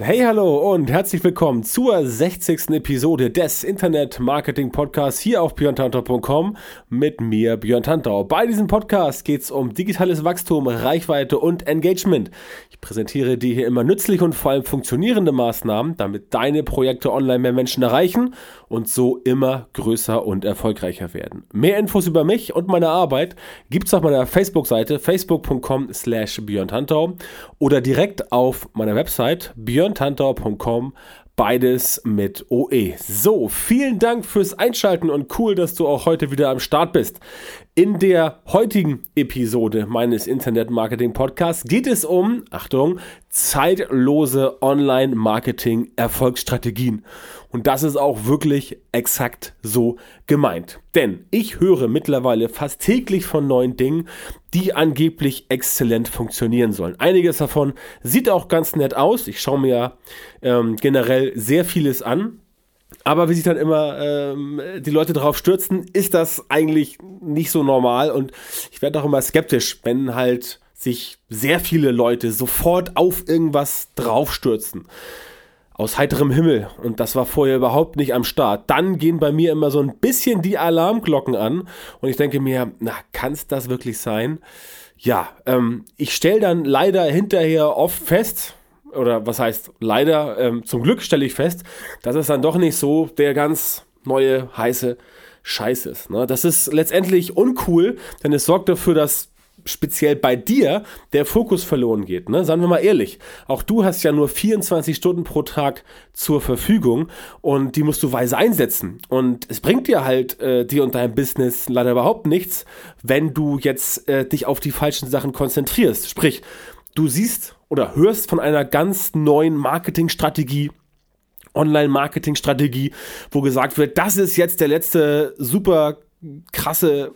Hey, hallo und herzlich willkommen zur 60. Episode des Internet Marketing Podcasts hier auf björntantau.com mit mir, Björn Tantau. Bei diesem Podcast geht es um digitales Wachstum, Reichweite und Engagement. Präsentiere dir hier immer nützliche und vor allem funktionierende Maßnahmen, damit deine Projekte online mehr Menschen erreichen und so immer größer und erfolgreicher werden. Mehr Infos über mich und meine Arbeit gibt es auf meiner Facebook-Seite facebook.com slash björntantau oder direkt auf meiner Website björn björntantau.com. Beides mit OE. So, vielen Dank fürs Einschalten und cool, dass du auch heute wieder am Start bist. In der heutigen Episode meines Internet Marketing Podcasts geht es um, Achtung, zeitlose Online-Marketing Erfolgsstrategien. Und das ist auch wirklich exakt so gemeint. Denn ich höre mittlerweile fast täglich von neuen Dingen, die angeblich exzellent funktionieren sollen. Einiges davon sieht auch ganz nett aus. Ich schaue mir ähm, generell sehr vieles an. Aber wie sich dann immer ähm, die Leute darauf stürzen, ist das eigentlich nicht so normal. Und ich werde auch immer skeptisch, wenn halt sich sehr viele Leute sofort auf irgendwas draufstürzen aus heiterem Himmel und das war vorher überhaupt nicht am Start. Dann gehen bei mir immer so ein bisschen die Alarmglocken an und ich denke mir, na, kann es das wirklich sein? Ja, ähm, ich stelle dann leider hinterher oft fest, oder was heißt leider, ähm, zum Glück stelle ich fest, dass es dann doch nicht so der ganz neue heiße Scheiß ist. Ne? Das ist letztendlich uncool, denn es sorgt dafür, dass speziell bei dir der Fokus verloren geht. Ne? Sagen wir mal ehrlich, auch du hast ja nur 24 Stunden pro Tag zur Verfügung und die musst du weise einsetzen. Und es bringt dir halt äh, dir und deinem Business leider überhaupt nichts, wenn du jetzt äh, dich auf die falschen Sachen konzentrierst. Sprich, du siehst oder hörst von einer ganz neuen Marketingstrategie, Online-Marketing-Strategie, wo gesagt wird, das ist jetzt der letzte super krasse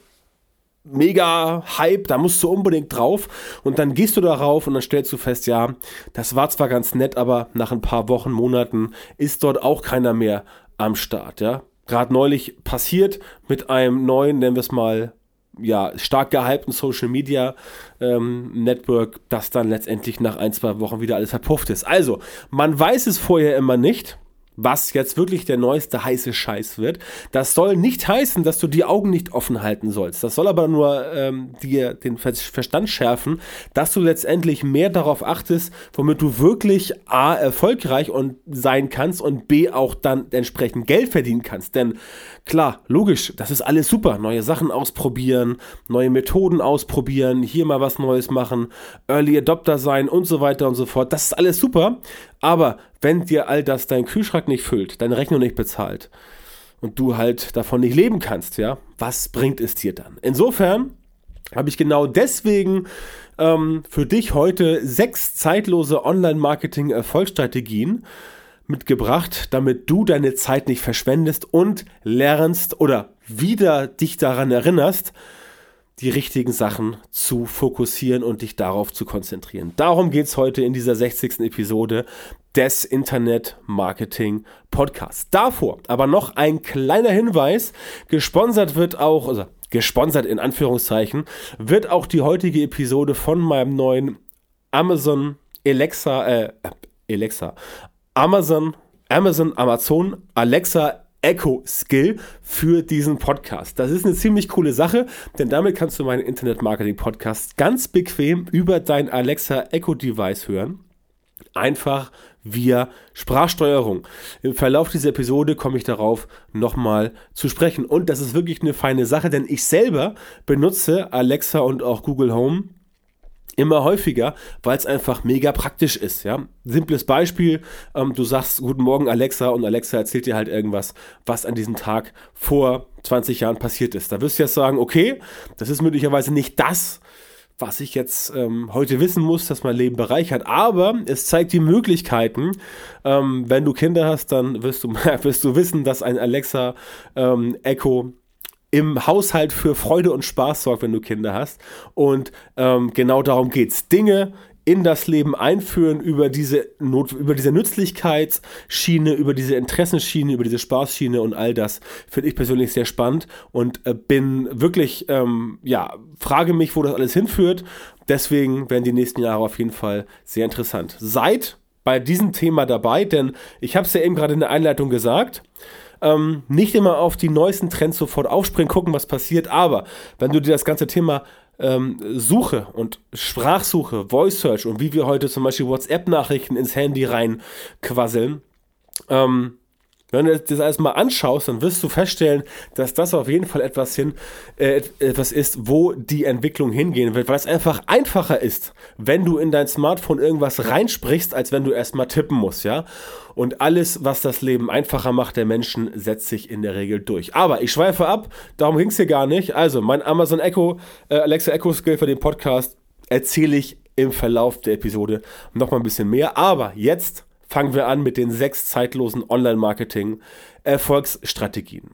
mega Hype, da musst du unbedingt drauf. Und dann gehst du darauf und dann stellst du fest, ja, das war zwar ganz nett, aber nach ein paar Wochen, Monaten ist dort auch keiner mehr am Start, ja. Gerade neulich passiert mit einem neuen, nennen wir es mal, ja, stark gehypten Social Media ähm, Network, das dann letztendlich nach ein, zwei Wochen wieder alles verpufft ist. Also, man weiß es vorher immer nicht was jetzt wirklich der neueste heiße Scheiß wird. Das soll nicht heißen, dass du die Augen nicht offen halten sollst. Das soll aber nur ähm, dir den Verstand schärfen, dass du letztendlich mehr darauf achtest, womit du wirklich A erfolgreich und sein kannst und B auch dann entsprechend Geld verdienen kannst. Denn klar, logisch, das ist alles super. Neue Sachen ausprobieren, neue Methoden ausprobieren, hier mal was Neues machen, Early Adopter sein und so weiter und so fort. Das ist alles super. Aber wenn dir all das dein Kühlschrank nicht füllt, deine Rechnung nicht bezahlt und du halt davon nicht leben kannst, ja, was bringt es dir dann? Insofern habe ich genau deswegen ähm, für dich heute sechs zeitlose Online-Marketing-Erfolgsstrategien mitgebracht, damit du deine Zeit nicht verschwendest und lernst oder wieder dich daran erinnerst, die richtigen Sachen zu fokussieren und dich darauf zu konzentrieren. Darum geht es heute in dieser 60. Episode des Internet Marketing Podcasts. Davor aber noch ein kleiner Hinweis. Gesponsert wird auch, also gesponsert in Anführungszeichen, wird auch die heutige Episode von meinem neuen Amazon Alexa, äh, Alexa, Amazon, Amazon, Amazon, Alexa Echo Skill für diesen Podcast. Das ist eine ziemlich coole Sache, denn damit kannst du meinen Internet Marketing Podcast ganz bequem über dein Alexa Echo Device hören. Einfach via Sprachsteuerung. Im Verlauf dieser Episode komme ich darauf nochmal zu sprechen. Und das ist wirklich eine feine Sache, denn ich selber benutze Alexa und auch Google Home immer häufiger, weil es einfach mega praktisch ist. Ja? Simples Beispiel, ähm, du sagst Guten Morgen Alexa und Alexa erzählt dir halt irgendwas, was an diesem Tag vor 20 Jahren passiert ist. Da wirst du jetzt sagen, okay, das ist möglicherweise nicht das, was ich jetzt ähm, heute wissen muss, dass mein Leben bereichert. Aber es zeigt die Möglichkeiten. Ähm, wenn du Kinder hast, dann wirst du, wirst du wissen, dass ein Alexa ähm, Echo im Haushalt für Freude und Spaß sorgt, wenn du Kinder hast. Und ähm, genau darum geht's. Dinge in das Leben einführen über diese Not, über diese Nützlichkeitsschiene, über diese Interessenschiene, über diese Spaßschiene und all das finde ich persönlich sehr spannend und äh, bin wirklich, ähm, ja, frage mich, wo das alles hinführt. Deswegen werden die nächsten Jahre auf jeden Fall sehr interessant. Seid bei diesem Thema dabei, denn ich habe es ja eben gerade in der Einleitung gesagt. Ähm, nicht immer auf die neuesten Trends sofort aufspringen, gucken, was passiert, aber wenn du dir das ganze Thema ähm, Suche und Sprachsuche, Voice Search und wie wir heute zum Beispiel WhatsApp-Nachrichten ins Handy reinquasseln, ähm, wenn du das alles mal anschaust, dann wirst du feststellen, dass das auf jeden Fall etwas hin, äh, etwas ist, wo die Entwicklung hingehen wird, weil es einfach einfacher ist, wenn du in dein Smartphone irgendwas reinsprichst, als wenn du erstmal tippen musst, ja. Und alles, was das Leben einfacher macht der Menschen, setzt sich in der Regel durch. Aber ich schweife ab, darum ging es hier gar nicht. Also, mein Amazon Echo, äh, Alexa Echo Skill für den Podcast erzähle ich im Verlauf der Episode noch mal ein bisschen mehr. Aber jetzt fangen wir an mit den sechs zeitlosen Online-Marketing-Erfolgsstrategien.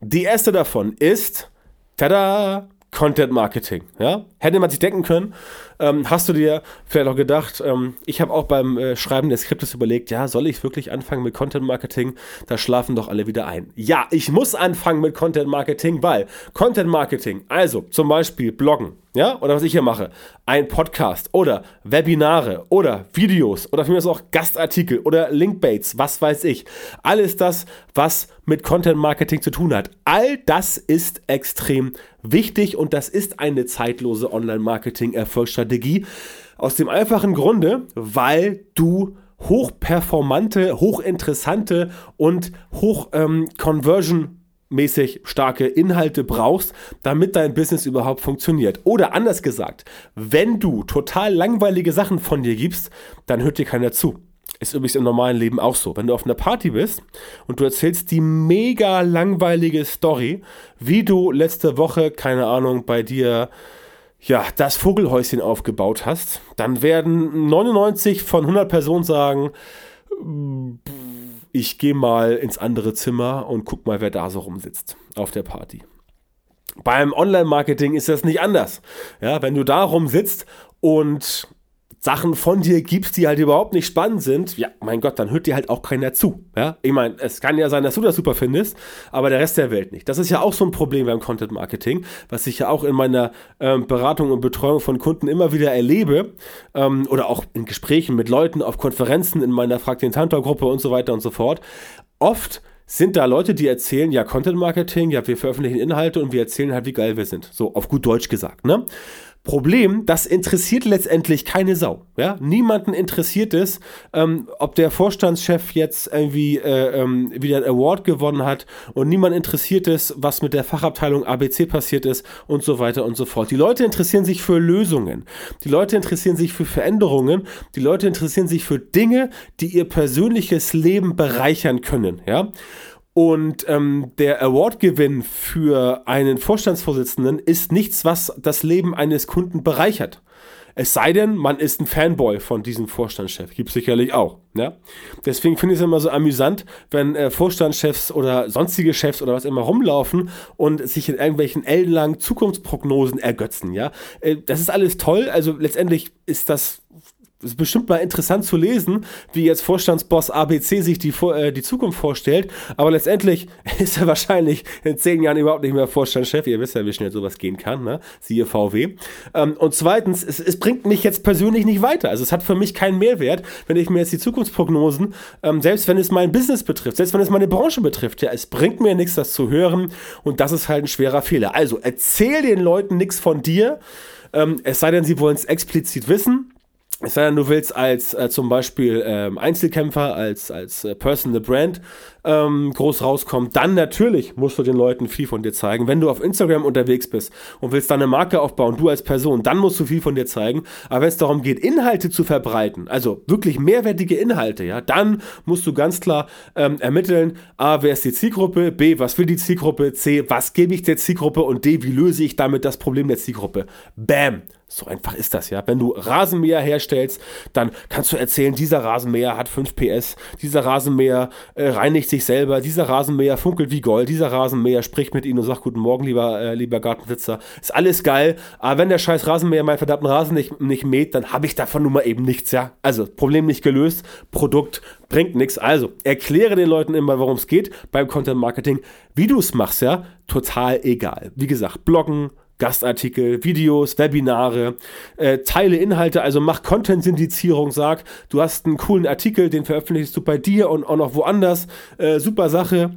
Die erste davon ist, tada, Content Marketing. Ja? Hätte man sich denken können, ähm, hast du dir vielleicht auch gedacht, ähm, ich habe auch beim äh, Schreiben des Skriptes überlegt, ja, soll ich wirklich anfangen mit Content Marketing? Da schlafen doch alle wieder ein. Ja, ich muss anfangen mit Content Marketing, weil Content Marketing, also zum Beispiel Bloggen, ja, oder was ich hier mache, ein Podcast oder Webinare oder Videos oder für mich auch Gastartikel oder Linkbaits, was weiß ich. Alles das, was mit Content Marketing zu tun hat. All das ist extrem wichtig und das ist eine zeitlose Online-Marketing-Erfolgsstrategie. Aus dem einfachen Grunde, weil du hochperformante, hochinteressante und hoch ähm, Conversion mäßig starke Inhalte brauchst, damit dein Business überhaupt funktioniert. Oder anders gesagt, wenn du total langweilige Sachen von dir gibst, dann hört dir keiner zu. Ist übrigens im normalen Leben auch so. Wenn du auf einer Party bist und du erzählst die mega langweilige Story, wie du letzte Woche, keine Ahnung, bei dir ja, das Vogelhäuschen aufgebaut hast, dann werden 99 von 100 Personen sagen, ich gehe mal ins andere Zimmer und guck mal, wer da so rumsitzt auf der Party. Beim Online-Marketing ist das nicht anders. Ja, wenn du da rumsitzt und Sachen von dir gibst, die halt überhaupt nicht spannend sind, ja, mein Gott, dann hört dir halt auch keiner zu. Ja, ich meine, es kann ja sein, dass du das super findest, aber der Rest der Welt nicht. Das ist ja auch so ein Problem beim Content Marketing, was ich ja auch in meiner ähm, Beratung und Betreuung von Kunden immer wieder erlebe ähm, oder auch in Gesprächen mit Leuten auf Konferenzen in meiner Frag den Tantor Gruppe und so weiter und so fort. Oft sind da Leute, die erzählen, ja, Content Marketing, ja, wir veröffentlichen Inhalte und wir erzählen halt, wie geil wir sind. So, auf gut Deutsch gesagt, ne? Problem, das interessiert letztendlich keine Sau. Ja? Niemanden interessiert es, ähm, ob der Vorstandschef jetzt irgendwie äh, ähm, wieder ein Award gewonnen hat und niemand interessiert es, was mit der Fachabteilung ABC passiert ist und so weiter und so fort. Die Leute interessieren sich für Lösungen. Die Leute interessieren sich für Veränderungen. Die Leute interessieren sich für Dinge, die ihr persönliches Leben bereichern können. Ja? Und ähm, der Award-Gewinn für einen Vorstandsvorsitzenden ist nichts, was das Leben eines Kunden bereichert. Es sei denn, man ist ein Fanboy von diesem Vorstandschef. Gibt sicherlich auch. Ja? Deswegen finde ich es immer so amüsant, wenn äh, Vorstandschefs oder sonstige Chefs oder was immer rumlaufen und sich in irgendwelchen ellenlangen Zukunftsprognosen ergötzen. Ja? Äh, das ist alles toll. Also letztendlich ist das ist bestimmt mal interessant zu lesen, wie jetzt Vorstandsboss ABC sich die, äh, die Zukunft vorstellt. Aber letztendlich ist er wahrscheinlich in zehn Jahren überhaupt nicht mehr Vorstandschef. Ihr wisst ja, wie schnell sowas gehen kann, ne? Siehe VW. Ähm, und zweitens, es, es, bringt mich jetzt persönlich nicht weiter. Also es hat für mich keinen Mehrwert, wenn ich mir jetzt die Zukunftsprognosen, ähm, selbst wenn es mein Business betrifft, selbst wenn es meine Branche betrifft, ja, es bringt mir nichts, das zu hören. Und das ist halt ein schwerer Fehler. Also erzähl den Leuten nichts von dir. Ähm, es sei denn, sie wollen es explizit wissen es sei denn, du willst als äh, zum Beispiel ähm, Einzelkämpfer, als, als äh, Personal Brand ähm, groß rauskommt, dann natürlich musst du den Leuten viel von dir zeigen. Wenn du auf Instagram unterwegs bist und willst deine Marke aufbauen, du als Person, dann musst du viel von dir zeigen. Aber wenn es darum geht, Inhalte zu verbreiten, also wirklich mehrwertige Inhalte, ja, dann musst du ganz klar ähm, ermitteln, A, wer ist die Zielgruppe, B, was will die Zielgruppe, C, was gebe ich der Zielgruppe und D, wie löse ich damit das Problem der Zielgruppe. Bam! So einfach ist das ja. Wenn du Rasenmäher herstellst, dann kannst du erzählen, dieser Rasenmäher hat 5 PS, dieser Rasenmäher äh, reinigt sich selber, dieser Rasenmäher funkelt wie Gold, dieser Rasenmäher spricht mit ihnen und sagt, guten Morgen, lieber, äh, lieber Gartensitzer. Ist alles geil, aber wenn der scheiß Rasenmäher meinen verdammten Rasen nicht, nicht mäht, dann habe ich davon nun mal eben nichts, ja. Also, Problem nicht gelöst, Produkt bringt nichts. Also, erkläre den Leuten immer, worum es geht beim Content Marketing. Wie du es machst, ja, total egal. Wie gesagt, bloggen, Gastartikel, Videos, Webinare, äh, teile Inhalte, also mach Content-Syndizierung, sag, du hast einen coolen Artikel, den veröffentlichst du bei dir und auch noch woanders, äh, super Sache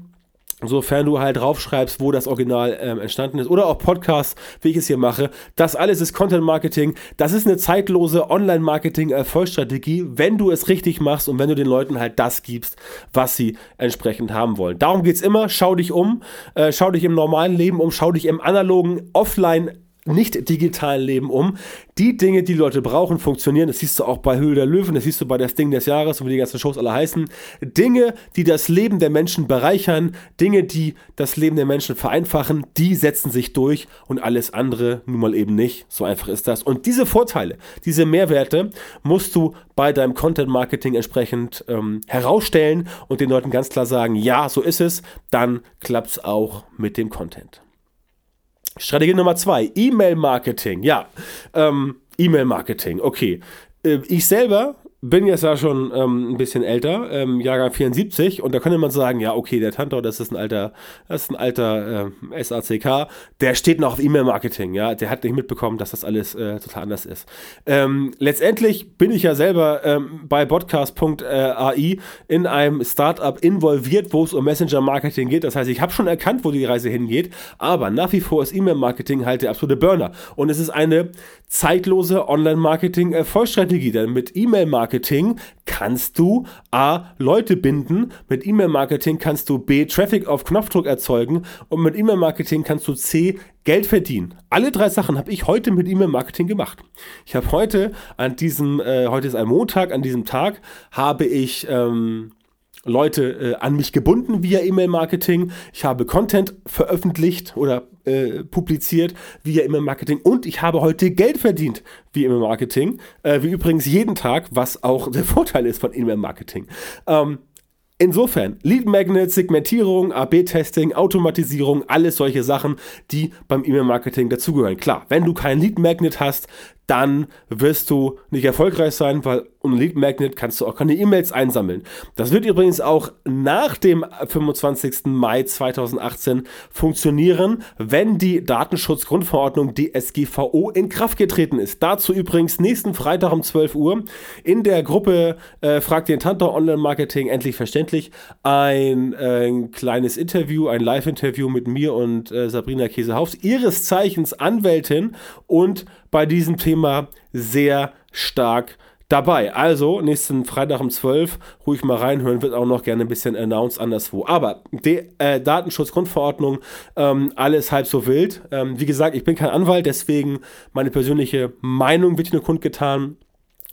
sofern du halt draufschreibst, wo das Original ähm, entstanden ist. Oder auch Podcasts, wie ich es hier mache. Das alles ist Content Marketing. Das ist eine zeitlose Online-Marketing-Erfolgsstrategie, wenn du es richtig machst und wenn du den Leuten halt das gibst, was sie entsprechend haben wollen. Darum geht es immer. Schau dich um. Äh, schau dich im normalen Leben um. Schau dich im analogen, offline nicht digitalen Leben um. Die Dinge, die, Leute brauchen, funktionieren. Das siehst du auch bei Höhle der Löwen, das siehst du bei das Ding des Jahres wie die ganzen Shows alle heißen. Dinge, die das Leben der Menschen bereichern, Dinge, die das Leben der Menschen vereinfachen, die setzen sich durch und alles andere nun mal eben nicht. So einfach ist das. Und diese Vorteile, diese Mehrwerte musst du bei deinem Content Marketing entsprechend ähm, herausstellen und den Leuten ganz klar sagen, ja, so ist es. Dann klappt es auch mit dem Content. Strategie Nummer zwei, E-Mail-Marketing. Ja, ähm, E-Mail-Marketing, okay. Äh, ich selber bin jetzt ja schon ähm, ein bisschen älter, ähm, Jahrgang 74, und da könnte man sagen, ja, okay, der Tantor, das ist ein alter, das ist ein alter äh, SACK, der steht noch auf E-Mail-Marketing, ja, der hat nicht mitbekommen, dass das alles äh, total anders ist. Ähm, letztendlich bin ich ja selber ähm, bei podcast.ai in einem Startup involviert, wo es um Messenger-Marketing geht. Das heißt, ich habe schon erkannt, wo die Reise hingeht, aber nach wie vor ist E-Mail-Marketing halt der absolute Burner. Und es ist eine zeitlose Online-Marketing-Erfolgsstrategie, denn mit E-Mail-Marketing E-Mail-Marketing kannst du A, Leute binden, mit E-Mail-Marketing kannst du B, Traffic auf Knopfdruck erzeugen und mit E-Mail-Marketing kannst du C, Geld verdienen. Alle drei Sachen habe ich heute mit E-Mail-Marketing gemacht. Ich habe heute an diesem, äh, heute ist ein Montag, an diesem Tag habe ich ähm, Leute äh, an mich gebunden via E-Mail-Marketing. Ich habe Content veröffentlicht oder äh, publiziert via E-Mail-Marketing und ich habe heute Geld verdient via E-Mail-Marketing. Äh, wie übrigens jeden Tag, was auch der Vorteil ist von E-Mail-Marketing. Ähm, Insofern, Lead Magnet, Segmentierung, AB-Testing, Automatisierung, alles solche Sachen, die beim E-Mail-Marketing dazugehören. Klar, wenn du kein Lead Magnet hast, dann wirst du nicht erfolgreich sein, weil um Lead Magnet kannst du auch keine E-Mails einsammeln. Das wird übrigens auch nach dem 25. Mai 2018 funktionieren, wenn die Datenschutzgrundverordnung DSGVO in Kraft getreten ist. Dazu übrigens nächsten Freitag um 12 Uhr in der Gruppe äh, Fragt den Tantor Online Marketing endlich verständlich ein, äh, ein kleines Interview, ein Live-Interview mit mir und äh, Sabrina Käsehaus, ihres Zeichens Anwältin und bei diesem Thema sehr stark dabei. Also, nächsten Freitag um 12 ruhig mal reinhören, wird auch noch gerne ein bisschen announced anderswo. Aber die äh, Datenschutzgrundverordnung, ähm, alles halb so wild. Ähm, wie gesagt, ich bin kein Anwalt, deswegen meine persönliche Meinung wird nur kundgetan.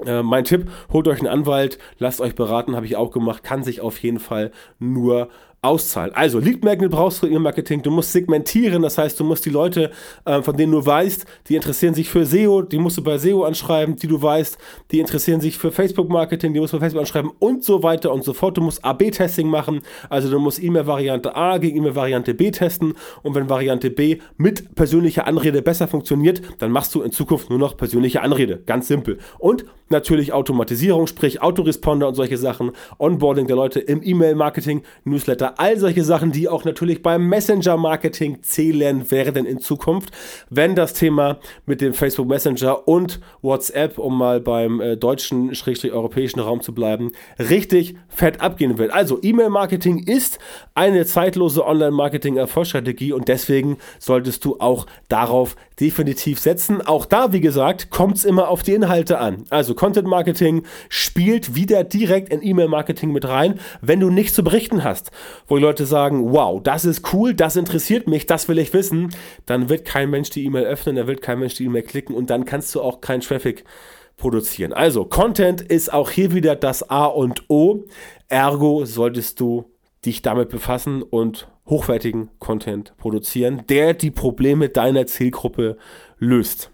Äh, mein Tipp, holt euch einen Anwalt, lasst euch beraten, habe ich auch gemacht, kann sich auf jeden Fall nur auszahlen. Also Lead Magnet brauchst du im Marketing, du musst segmentieren, das heißt, du musst die Leute, äh, von denen du weißt, die interessieren sich für SEO, die musst du bei SEO anschreiben, die du weißt, die interessieren sich für Facebook Marketing, die musst du bei Facebook anschreiben und so weiter und so fort. Du musst AB-Testing machen, also du musst E-Mail-Variante A gegen E-Mail-Variante B testen und wenn Variante B mit persönlicher Anrede besser funktioniert, dann machst du in Zukunft nur noch persönliche Anrede, ganz simpel. Und natürlich Automatisierung, sprich Autoresponder und solche Sachen, Onboarding der Leute im E-Mail-Marketing, Newsletter, all solche Sachen, die auch natürlich beim Messenger-Marketing zählen werden in Zukunft, wenn das Thema mit dem Facebook Messenger und WhatsApp, um mal beim äh, deutschen, schrägstrich europäischen Raum zu bleiben, richtig fett abgehen wird. Also E-Mail-Marketing ist eine zeitlose Online-Marketing-Erfolgsstrategie und deswegen solltest du auch darauf definitiv setzen. Auch da, wie gesagt, kommt es immer auf die Inhalte an. Also Content Marketing spielt wieder direkt in E-Mail-Marketing mit rein, wenn du nichts zu berichten hast wo die Leute sagen, wow, das ist cool, das interessiert mich, das will ich wissen, dann wird kein Mensch die E-Mail öffnen, dann wird kein Mensch die E-Mail klicken und dann kannst du auch keinen Traffic produzieren. Also, Content ist auch hier wieder das A und O. Ergo solltest du dich damit befassen und hochwertigen Content produzieren, der die Probleme deiner Zielgruppe löst.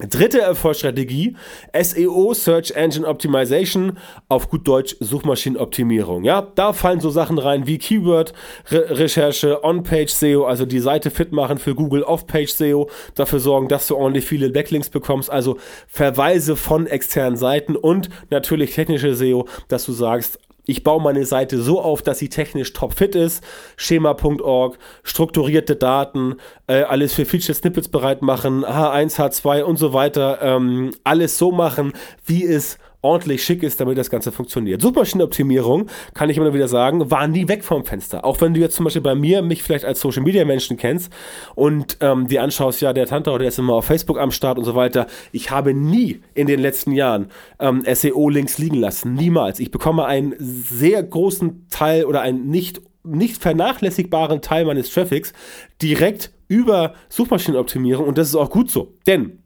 Dritte Erfolgsstrategie, SEO, Search Engine Optimization, auf gut Deutsch Suchmaschinenoptimierung. Ja, da fallen so Sachen rein wie Keyword-Recherche, On-Page SEO, also die Seite fit machen für Google, Off-Page SEO, dafür sorgen, dass du ordentlich viele Backlinks bekommst, also Verweise von externen Seiten und natürlich technische SEO, dass du sagst, ich baue meine Seite so auf, dass sie technisch topfit ist. Schema.org, strukturierte Daten, äh, alles für Feature Snippets bereit machen, H1, H2 und so weiter. Ähm, alles so machen, wie es ordentlich schick ist, damit das Ganze funktioniert. Suchmaschinenoptimierung, kann ich immer wieder sagen, war nie weg vom Fenster. Auch wenn du jetzt zum Beispiel bei mir mich vielleicht als Social Media Menschen kennst und ähm, dir anschaust, ja, der Tante, der ist immer auf Facebook am Start und so weiter. Ich habe nie in den letzten Jahren ähm, SEO-Links liegen lassen. Niemals. Ich bekomme einen sehr großen Teil oder einen nicht nicht vernachlässigbaren Teil meines Traffics direkt über Suchmaschinenoptimierung und das ist auch gut so. Denn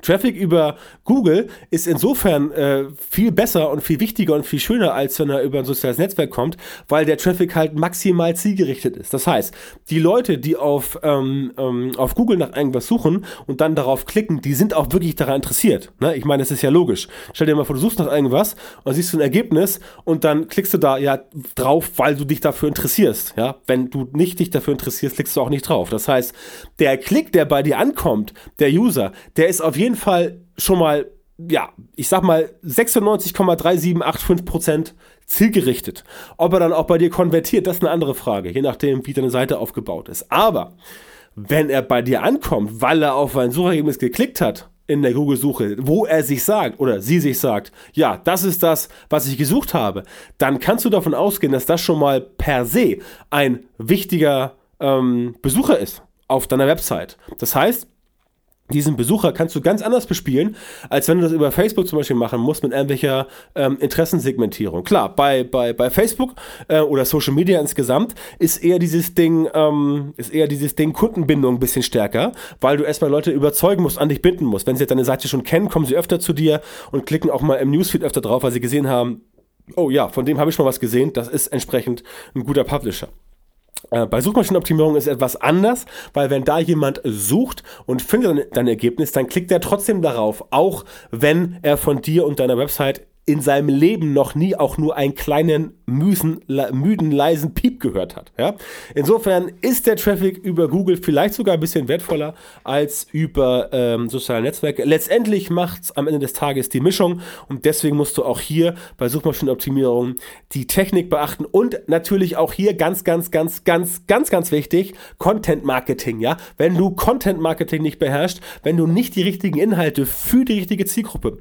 Traffic über Google ist insofern äh, viel besser und viel wichtiger und viel schöner, als wenn er über ein soziales Netzwerk kommt, weil der Traffic halt maximal zielgerichtet ist. Das heißt, die Leute, die auf, ähm, ähm, auf Google nach irgendwas suchen und dann darauf klicken, die sind auch wirklich daran interessiert. Ne? Ich meine, das ist ja logisch. Stell dir mal vor, du suchst nach irgendwas und siehst du ein Ergebnis und dann klickst du da ja drauf, weil du dich dafür interessierst. Ja? Wenn du nicht dich dafür interessierst, klickst du auch nicht drauf. Das heißt, der Klick, der bei dir ankommt, der User, der ist auf jeden jeden Fall schon mal, ja, ich sag mal 96,3785 Prozent zielgerichtet. Ob er dann auch bei dir konvertiert, das ist eine andere Frage, je nachdem, wie deine Seite aufgebaut ist. Aber wenn er bei dir ankommt, weil er auf ein Suchergebnis geklickt hat, in der Google-Suche, wo er sich sagt oder sie sich sagt, ja, das ist das, was ich gesucht habe, dann kannst du davon ausgehen, dass das schon mal per se ein wichtiger ähm, Besucher ist auf deiner Website. Das heißt, diesen Besucher kannst du ganz anders bespielen, als wenn du das über Facebook zum Beispiel machen musst mit irgendwelcher ähm, Interessensegmentierung. Klar, bei, bei, bei Facebook äh, oder Social Media insgesamt ist eher dieses Ding, ähm, ist eher dieses Ding Kundenbindung ein bisschen stärker, weil du erstmal Leute überzeugen musst, an dich binden musst. Wenn sie jetzt deine Seite schon kennen, kommen sie öfter zu dir und klicken auch mal im Newsfeed öfter drauf, weil sie gesehen haben, oh ja, von dem habe ich schon mal was gesehen, das ist entsprechend ein guter Publisher. Äh, bei Suchmaschinenoptimierung ist etwas anders, weil wenn da jemand sucht und findet dein Ergebnis, dann klickt er trotzdem darauf, auch wenn er von dir und deiner Website in seinem Leben noch nie auch nur einen kleinen müsen, müden, leisen Piep gehört hat. Ja? Insofern ist der Traffic über Google vielleicht sogar ein bisschen wertvoller als über ähm, soziale Netzwerke. Letztendlich macht es am Ende des Tages die Mischung und deswegen musst du auch hier bei Suchmaschinenoptimierung die Technik beachten und natürlich auch hier ganz, ganz, ganz, ganz, ganz, ganz wichtig, Content Marketing. Ja? Wenn du Content Marketing nicht beherrschst, wenn du nicht die richtigen Inhalte für die richtige Zielgruppe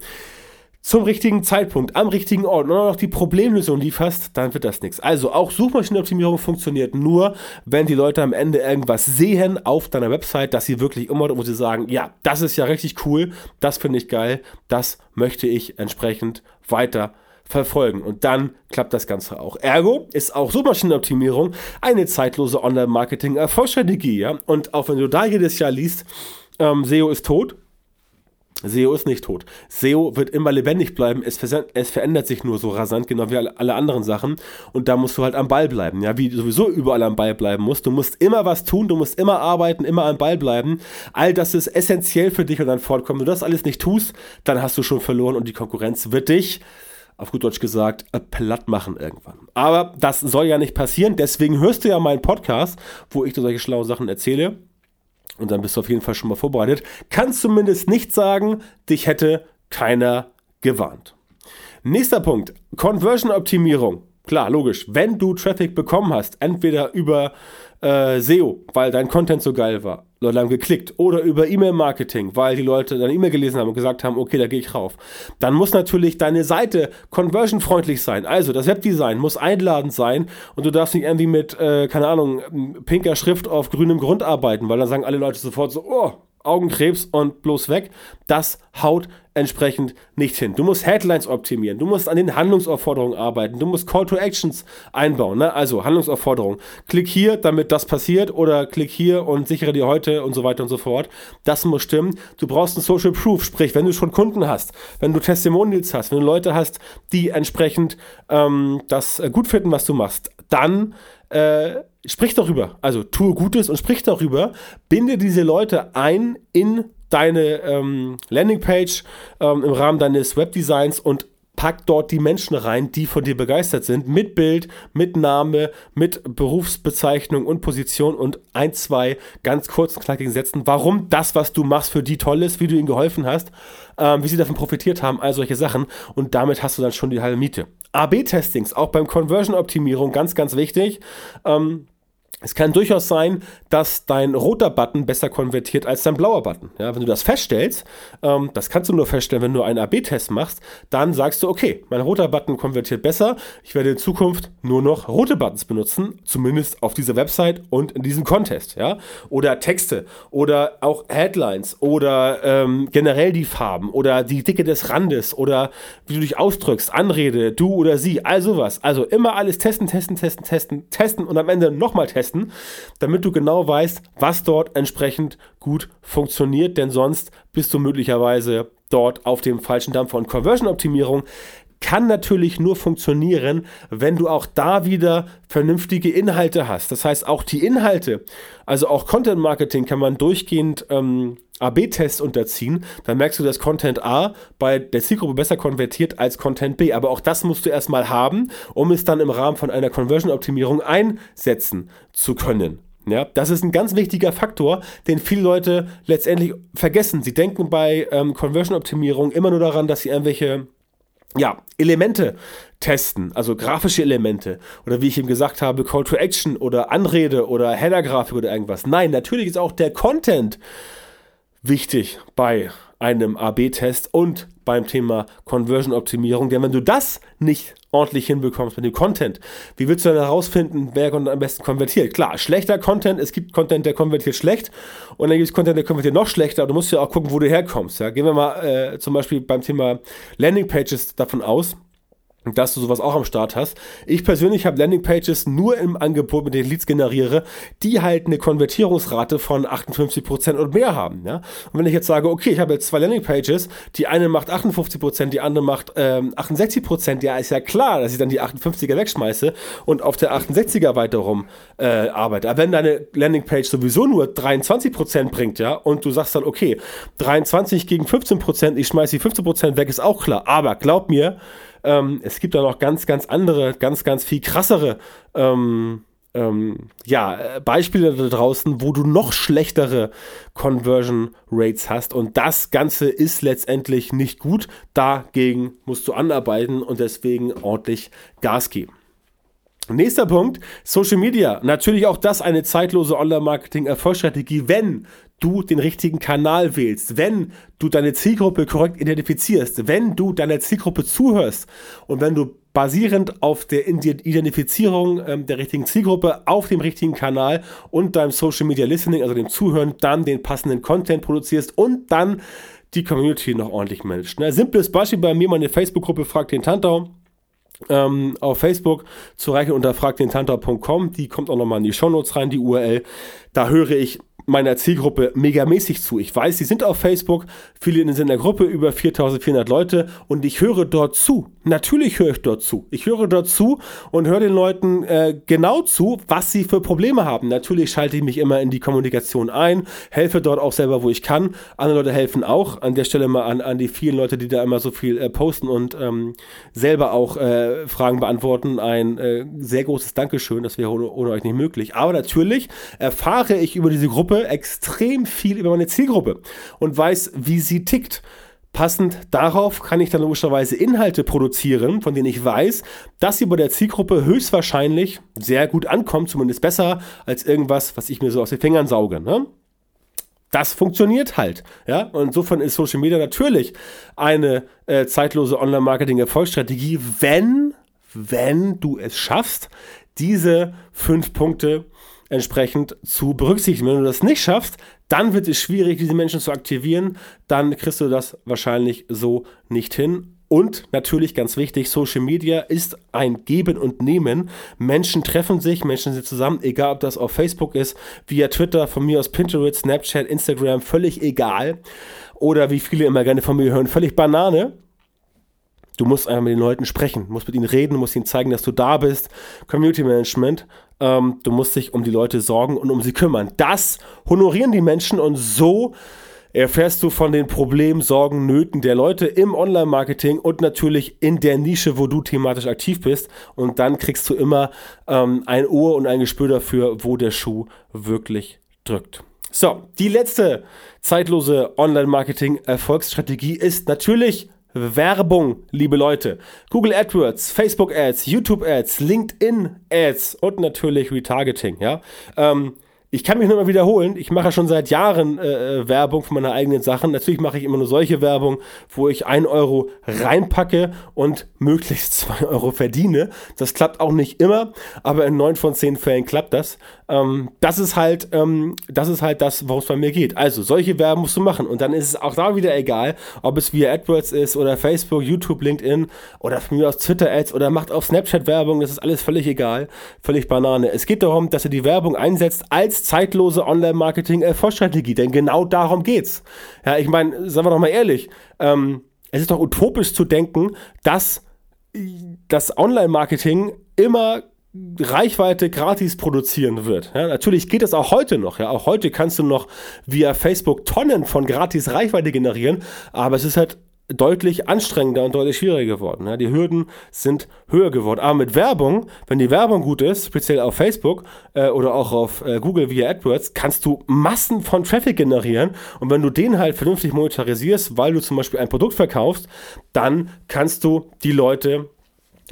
zum richtigen Zeitpunkt, am richtigen Ort und auch noch die Problemlösung lieferst, dann wird das nichts. Also auch Suchmaschinenoptimierung funktioniert nur, wenn die Leute am Ende irgendwas sehen auf deiner Website, dass sie wirklich immer, wo sie sagen, ja, das ist ja richtig cool, das finde ich geil, das möchte ich entsprechend weiter verfolgen. Und dann klappt das Ganze auch. Ergo ist auch Suchmaschinenoptimierung eine zeitlose Online-Marketing-Erfolgsstrategie. Ja? Und auch wenn du da jedes Jahr liest, ähm, SEO ist tot, SEO ist nicht tot. SEO wird immer lebendig bleiben. Es, es, verändert sich nur so rasant, genau wie alle anderen Sachen. Und da musst du halt am Ball bleiben. Ja, wie du sowieso überall am Ball bleiben musst. Du musst immer was tun, du musst immer arbeiten, immer am Ball bleiben. All das ist essentiell für dich und dein Fortkommen. Wenn du das alles nicht tust, dann hast du schon verloren und die Konkurrenz wird dich auf gut Deutsch gesagt, platt machen irgendwann. Aber das soll ja nicht passieren. Deswegen hörst du ja meinen Podcast, wo ich dir solche schlauen Sachen erzähle und dann bist du auf jeden Fall schon mal vorbereitet, kannst zumindest nicht sagen, dich hätte keiner gewarnt. Nächster Punkt, Conversion-Optimierung. Klar, logisch. Wenn du Traffic bekommen hast, entweder über äh, SEO, weil dein Content so geil war, Leute haben geklickt, oder über E-Mail-Marketing, weil die Leute deine E-Mail gelesen haben und gesagt haben, okay, da gehe ich rauf. Dann muss natürlich deine Seite conversion-freundlich sein. Also das Webdesign muss einladend sein und du darfst nicht irgendwie mit, äh, keine Ahnung, pinker Schrift auf grünem Grund arbeiten, weil dann sagen alle Leute sofort so, oh, Augenkrebs und bloß weg. Das haut entsprechend nicht hin. Du musst Headlines optimieren, du musst an den Handlungsaufforderungen arbeiten, du musst Call to Actions einbauen. Ne? Also Handlungsaufforderungen. Klick hier, damit das passiert oder klick hier und sichere dir heute und so weiter und so fort. Das muss stimmen. Du brauchst ein Social Proof, sprich, wenn du schon Kunden hast, wenn du Testimonials hast, wenn du Leute hast, die entsprechend ähm, das äh, gut finden, was du machst, dann äh, sprich darüber. Also tue Gutes und sprich darüber. Binde diese Leute ein in deine ähm, Landingpage ähm, im Rahmen deines Webdesigns und pack dort die Menschen rein, die von dir begeistert sind, mit Bild, mit Name, mit Berufsbezeichnung und Position und ein, zwei ganz kurzen, knackigen Sätzen, warum das, was du machst, für die toll ist, wie du ihnen geholfen hast, ähm, wie sie davon profitiert haben, all solche Sachen. Und damit hast du dann schon die halbe Miete. AB-Testings, auch beim Conversion-Optimierung, ganz, ganz wichtig. Ähm, es kann durchaus sein, dass dein roter Button besser konvertiert als dein blauer Button. Ja, wenn du das feststellst, ähm, das kannst du nur feststellen, wenn du einen AB-Test machst, dann sagst du, okay, mein roter Button konvertiert besser. Ich werde in Zukunft nur noch rote Buttons benutzen, zumindest auf dieser Website und in diesem Contest. Ja? Oder Texte oder auch Headlines oder ähm, generell die Farben oder die Dicke des Randes oder wie du dich ausdrückst, Anrede, du oder sie, all sowas. Also immer alles testen, testen, testen, testen, testen und am Ende nochmal testen testen, damit du genau weißt, was dort entsprechend gut funktioniert, denn sonst bist du möglicherweise dort auf dem falschen Dampfer. Und Conversion-Optimierung kann natürlich nur funktionieren, wenn du auch da wieder vernünftige Inhalte hast. Das heißt, auch die Inhalte, also auch Content Marketing kann man durchgehend ähm, AB-Tests unterziehen. Dann merkst du, dass Content A bei der Zielgruppe besser konvertiert als Content B. Aber auch das musst du erstmal haben, um es dann im Rahmen von einer Conversion-Optimierung einsetzen zu können. Ja, das ist ein ganz wichtiger Faktor, den viele Leute letztendlich vergessen. Sie denken bei ähm, Conversion-Optimierung immer nur daran, dass sie irgendwelche ja, Elemente testen, also grafische Elemente oder wie ich eben gesagt habe, Call to Action oder Anrede oder Header-Grafik oder irgendwas. Nein, natürlich ist auch der Content wichtig bei einem AB-Test und beim Thema Conversion-Optimierung. Denn wenn du das nicht ordentlich hinbekommst mit dem Content, wie willst du dann herausfinden, wer am besten konvertiert? Klar, schlechter Content, es gibt Content, der konvertiert schlecht und dann gibt es Content, der konvertiert noch schlechter. Du musst ja auch gucken, wo du herkommst. Ja? Gehen wir mal äh, zum Beispiel beim Thema Landingpages davon aus, dass du sowas auch am Start hast. Ich persönlich habe Landingpages nur im Angebot, mit denen Leads generiere, die halt eine Konvertierungsrate von 58% und mehr haben. Ja? Und wenn ich jetzt sage, okay, ich habe jetzt zwei Landingpages, die eine macht 58%, die andere macht ähm, 68%, ja, ist ja klar, dass ich dann die 58er wegschmeiße und auf der 68er weiterum äh, arbeite. Aber wenn deine Landingpage sowieso nur 23% bringt, ja, und du sagst dann, okay, 23 gegen 15%, ich schmeiße die 15% weg, ist auch klar. Aber glaub mir, ähm, es gibt da noch ganz, ganz andere, ganz, ganz viel krassere ähm, ähm, ja, Beispiele da draußen, wo du noch schlechtere Conversion Rates hast. Und das Ganze ist letztendlich nicht gut. Dagegen musst du anarbeiten und deswegen ordentlich Gas geben. Nächster Punkt, Social Media. Natürlich auch das eine zeitlose Online-Marketing-Erfolgsstrategie, wenn du den richtigen Kanal wählst, wenn du deine Zielgruppe korrekt identifizierst, wenn du deiner Zielgruppe zuhörst und wenn du basierend auf der Identifizierung ähm, der richtigen Zielgruppe auf dem richtigen Kanal und deinem Social Media Listening, also dem Zuhören, dann den passenden Content produzierst und dann die Community noch ordentlich managst. Ne? Simples Beispiel bei mir, meine Facebook-Gruppe fragt den Tantau ähm, auf Facebook zu erreichen unter fragdentantau.com. Die kommt auch nochmal in die Shownotes rein, die URL. Da höre ich meiner Zielgruppe megamäßig zu. Ich weiß, sie sind auf Facebook, viele sind in der Gruppe, über 4400 Leute und ich höre dort zu. Natürlich höre ich dort zu. Ich höre dort zu und höre den Leuten äh, genau zu, was sie für Probleme haben. Natürlich schalte ich mich immer in die Kommunikation ein, helfe dort auch selber, wo ich kann. Andere Leute helfen auch. An der Stelle mal an, an die vielen Leute, die da immer so viel äh, posten und ähm, selber auch äh, Fragen beantworten. Ein äh, sehr großes Dankeschön, das wäre ohne, ohne euch nicht möglich. Aber natürlich erfahre ich über diese Gruppe extrem viel über meine Zielgruppe und weiß, wie sie tickt. Passend darauf kann ich dann logischerweise Inhalte produzieren, von denen ich weiß, dass sie bei der Zielgruppe höchstwahrscheinlich sehr gut ankommen, zumindest besser als irgendwas, was ich mir so aus den Fingern sauge. Ne? Das funktioniert halt. Ja? Und insofern ist Social Media natürlich eine äh, zeitlose Online-Marketing-Erfolgsstrategie, wenn, wenn du es schaffst, diese fünf Punkte entsprechend zu berücksichtigen. Wenn du das nicht schaffst, dann wird es schwierig, diese Menschen zu aktivieren. Dann kriegst du das wahrscheinlich so nicht hin. Und natürlich ganz wichtig, Social Media ist ein Geben und Nehmen. Menschen treffen sich, Menschen sind zusammen, egal ob das auf Facebook ist, via Twitter, von mir aus Pinterest, Snapchat, Instagram, völlig egal. Oder wie viele immer gerne von mir hören, völlig Banane. Du musst einfach mit den Leuten sprechen, musst mit ihnen reden, musst ihnen zeigen, dass du da bist. Community Management. Ähm, du musst dich um die Leute sorgen und um sie kümmern. Das honorieren die Menschen und so erfährst du von den Problemen, Sorgen, Nöten der Leute im Online-Marketing und natürlich in der Nische, wo du thematisch aktiv bist. Und dann kriegst du immer ähm, ein Ohr und ein Gespür dafür, wo der Schuh wirklich drückt. So, die letzte zeitlose Online-Marketing-Erfolgsstrategie ist natürlich Werbung, liebe Leute. Google AdWords, Facebook Ads, YouTube Ads, LinkedIn Ads und natürlich Retargeting, ja. Ähm, ich kann mich nur mal wiederholen, ich mache schon seit Jahren äh, äh, Werbung für meine eigenen Sachen. Natürlich mache ich immer nur solche Werbung, wo ich ein Euro reinpacke und möglichst zwei Euro verdiene. Das klappt auch nicht immer, aber in neun von zehn Fällen klappt das. Ähm, das ist halt, ähm, das ist halt das, worum es bei mir geht. Also solche Werbung musst du machen und dann ist es auch da wieder egal, ob es via AdWords ist oder Facebook, YouTube, LinkedIn oder von mir aus Twitter Ads oder macht auf Snapchat Werbung. Das ist alles völlig egal, völlig Banane. Es geht darum, dass du die Werbung einsetzt als zeitlose Online-Marketing-Erfolgsstrategie, denn genau darum geht's. Ja, ich meine, sagen wir doch mal ehrlich, ähm, es ist doch utopisch zu denken, dass das Online-Marketing immer Reichweite gratis produzieren wird. Ja, natürlich geht es auch heute noch. Ja, auch heute kannst du noch via Facebook Tonnen von gratis Reichweite generieren, aber es ist halt deutlich anstrengender und deutlich schwieriger geworden. Ja, die Hürden sind höher geworden. Aber mit Werbung, wenn die Werbung gut ist, speziell auf Facebook äh, oder auch auf äh, Google via AdWords, kannst du Massen von Traffic generieren. Und wenn du den halt vernünftig monetarisierst, weil du zum Beispiel ein Produkt verkaufst, dann kannst du die Leute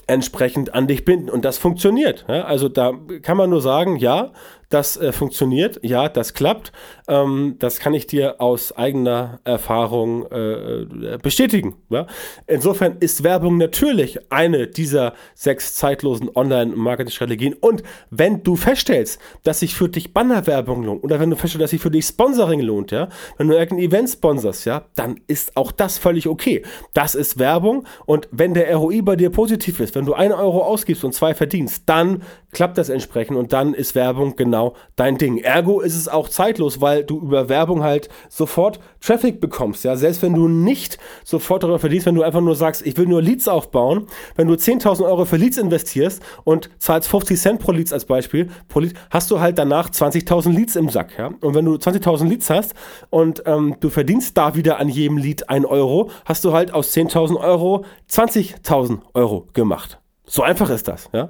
entsprechend an dich binden. Und das funktioniert. Ja? Also da kann man nur sagen, ja, das äh, funktioniert, ja, das klappt. Ähm, das kann ich dir aus eigener Erfahrung äh, bestätigen. Ja? Insofern ist Werbung natürlich eine dieser sechs zeitlosen Online-Marketing-Strategien. Und wenn du feststellst, dass sich für dich Bannerwerbung lohnt oder wenn du feststellst, dass sich für dich Sponsoring lohnt, ja, wenn du irgendein Event sponsorst, ja, dann ist auch das völlig okay. Das ist Werbung und wenn der ROI bei dir positiv ist, wenn du einen Euro ausgibst und zwei verdienst, dann klappt das entsprechend und dann ist Werbung genau dein Ding. Ergo ist es auch zeitlos, weil du über Werbung halt sofort Traffic bekommst. Ja, selbst wenn du nicht sofort darüber verdienst, wenn du einfach nur sagst, ich will nur Leads aufbauen, wenn du 10.000 Euro für Leads investierst und zahlst 50 Cent pro Leads als Beispiel, pro Lead, hast du halt danach 20.000 Leads im Sack. Ja? Und wenn du 20.000 Leads hast und ähm, du verdienst da wieder an jedem Lead 1 Euro, hast du halt aus 10.000 Euro 20.000 Euro gemacht. So einfach ist das, ja.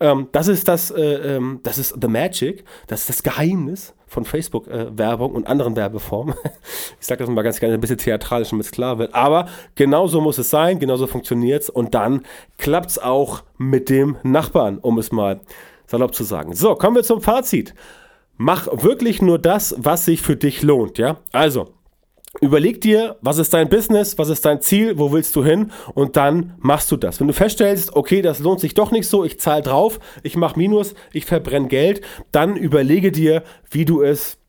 Ähm, das ist das, äh, ähm, das ist the magic, das ist das Geheimnis von Facebook-Werbung äh, und anderen Werbeformen. ich sage das mal ganz gerne ein bisschen theatralisch, damit es klar wird. Aber genauso muss es sein, genauso funktioniert es und dann klappt es auch mit dem Nachbarn, um es mal salopp zu sagen. So, kommen wir zum Fazit. Mach wirklich nur das, was sich für dich lohnt, ja. Also, Überleg dir, was ist dein Business, was ist dein Ziel, wo willst du hin und dann machst du das. Wenn du feststellst, okay, das lohnt sich doch nicht so, ich zahle drauf, ich mache Minus, ich verbrenne Geld, dann überlege dir, wie du es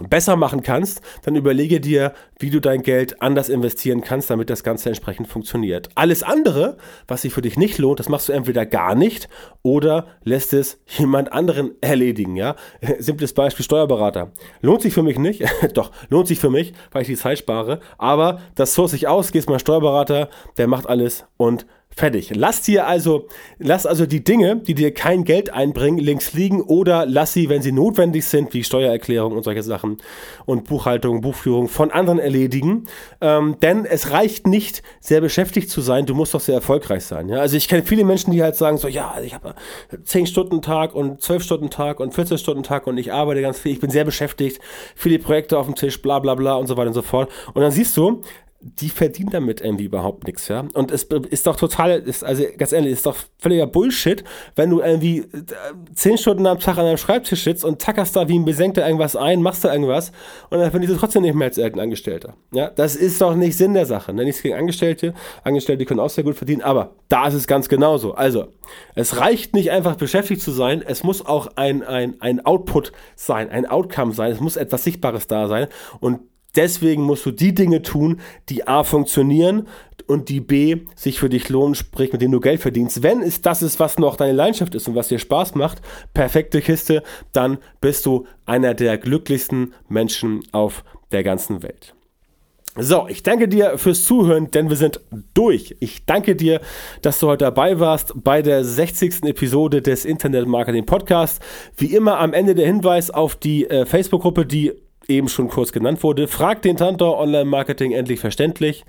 besser machen kannst, dann überlege dir, wie du dein Geld anders investieren kannst, damit das Ganze entsprechend funktioniert. Alles andere, was sich für dich nicht lohnt, das machst du entweder gar nicht oder lässt es jemand anderen erledigen. Ja? Simples Beispiel Steuerberater. Lohnt sich für mich nicht, doch, lohnt sich für mich, weil ich die Zeit spare, aber das source ich aus, gehst mal Steuerberater, der macht alles und Fertig. Lass dir also, lass also die Dinge, die dir kein Geld einbringen, links liegen oder lass sie, wenn sie notwendig sind, wie Steuererklärung und solche Sachen und Buchhaltung, Buchführung von anderen erledigen. Ähm, denn es reicht nicht, sehr beschäftigt zu sein, du musst doch sehr erfolgreich sein. Ja? Also ich kenne viele Menschen, die halt sagen so, ja, ich habe 10 Stunden Tag und 12 Stunden Tag und 14 Stunden Tag und ich arbeite ganz viel, ich bin sehr beschäftigt, viele Projekte auf dem Tisch, bla bla bla und so weiter und so fort. Und dann siehst du, die verdienen damit irgendwie überhaupt nichts, ja. Und es ist doch total, ist, also ganz ehrlich, ist doch völliger Bullshit, wenn du irgendwie äh, zehn Stunden am Tag an deinem Schreibtisch sitzt und tackerst da wie ein Besenkter irgendwas ein, machst da irgendwas und dann verdienst du trotzdem nicht mehr als irgendein Angestellter. Ja, das ist doch nicht Sinn der Sache. Ne? Nichts gegen Angestellte. Angestellte können auch sehr gut verdienen, aber da ist es ganz genauso. Also, es reicht nicht einfach beschäftigt zu sein, es muss auch ein, ein, ein Output sein, ein Outcome sein, es muss etwas Sichtbares da sein und Deswegen musst du die Dinge tun, die A funktionieren und die B sich für dich lohnen, sprich mit denen du Geld verdienst. Wenn es das ist, was noch deine Leidenschaft ist und was dir Spaß macht, perfekte Kiste, dann bist du einer der glücklichsten Menschen auf der ganzen Welt. So, ich danke dir fürs Zuhören, denn wir sind durch. Ich danke dir, dass du heute dabei warst bei der 60. Episode des Internet Marketing Podcasts. Wie immer am Ende der Hinweis auf die äh, Facebook-Gruppe, die eben schon kurz genannt wurde. Frag den Tantor Online-Marketing endlich verständlich.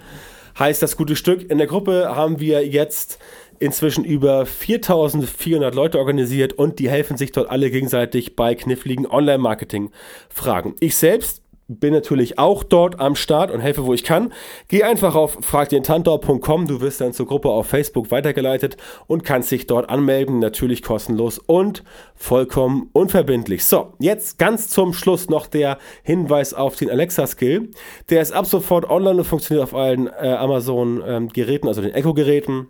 Heißt das gute Stück. In der Gruppe haben wir jetzt inzwischen über 4400 Leute organisiert und die helfen sich dort alle gegenseitig bei kniffligen Online-Marketing-Fragen. Ich selbst bin natürlich auch dort am Start und helfe, wo ich kann. Geh einfach auf fragdentantor.com, du wirst dann zur Gruppe auf Facebook weitergeleitet und kannst dich dort anmelden, natürlich kostenlos und vollkommen unverbindlich. So, jetzt ganz zum Schluss noch der Hinweis auf den Alexa-Skill. Der ist ab sofort online und funktioniert auf allen äh, Amazon-Geräten, ähm, also den Echo-Geräten.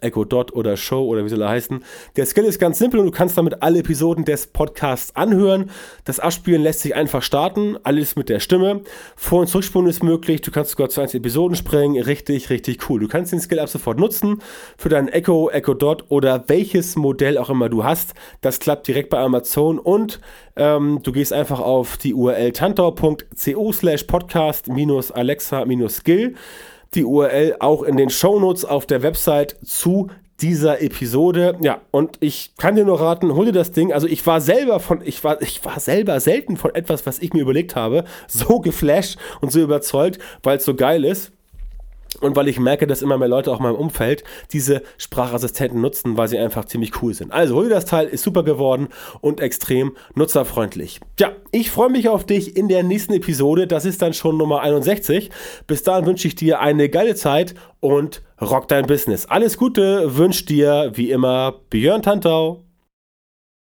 Echo Dot oder Show oder wie soll er heißen. Der Skill ist ganz simpel und du kannst damit alle Episoden des Podcasts anhören. Das Abspielen lässt sich einfach starten, alles mit der Stimme. Vor- und Zurückspulen ist möglich. Du kannst sogar zu einzelnen Episoden springen. Richtig, richtig cool. Du kannst den Skill ab sofort nutzen für deinen Echo, Echo Dot oder welches Modell auch immer du hast. Das klappt direkt bei Amazon und ähm, du gehst einfach auf die URL tantor.co slash podcast minus Alexa minus Skill die URL auch in den Shownotes auf der Website zu dieser Episode. Ja, und ich kann dir nur raten, hol dir das Ding. Also ich war selber von, ich war, ich war selber selten von etwas, was ich mir überlegt habe, so geflasht und so überzeugt, weil es so geil ist. Und weil ich merke, dass immer mehr Leute auch in meinem Umfeld diese Sprachassistenten nutzen, weil sie einfach ziemlich cool sind. Also hol dir das Teil, ist super geworden und extrem nutzerfreundlich. Ja, ich freue mich auf dich in der nächsten Episode. Das ist dann schon Nummer 61. Bis dahin wünsche ich dir eine geile Zeit und rock dein Business. Alles Gute wünscht dir wie immer Björn Tantau.